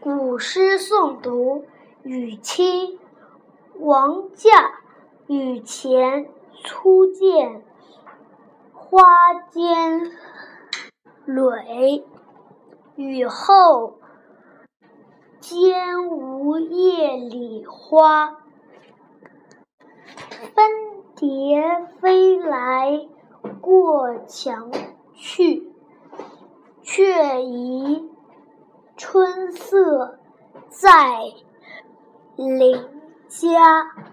古诗诵读：与清，王驾。雨前初见花间蕊，雨后兼无叶里花。蜂蝶飞来过墙去，却疑春色在邻家。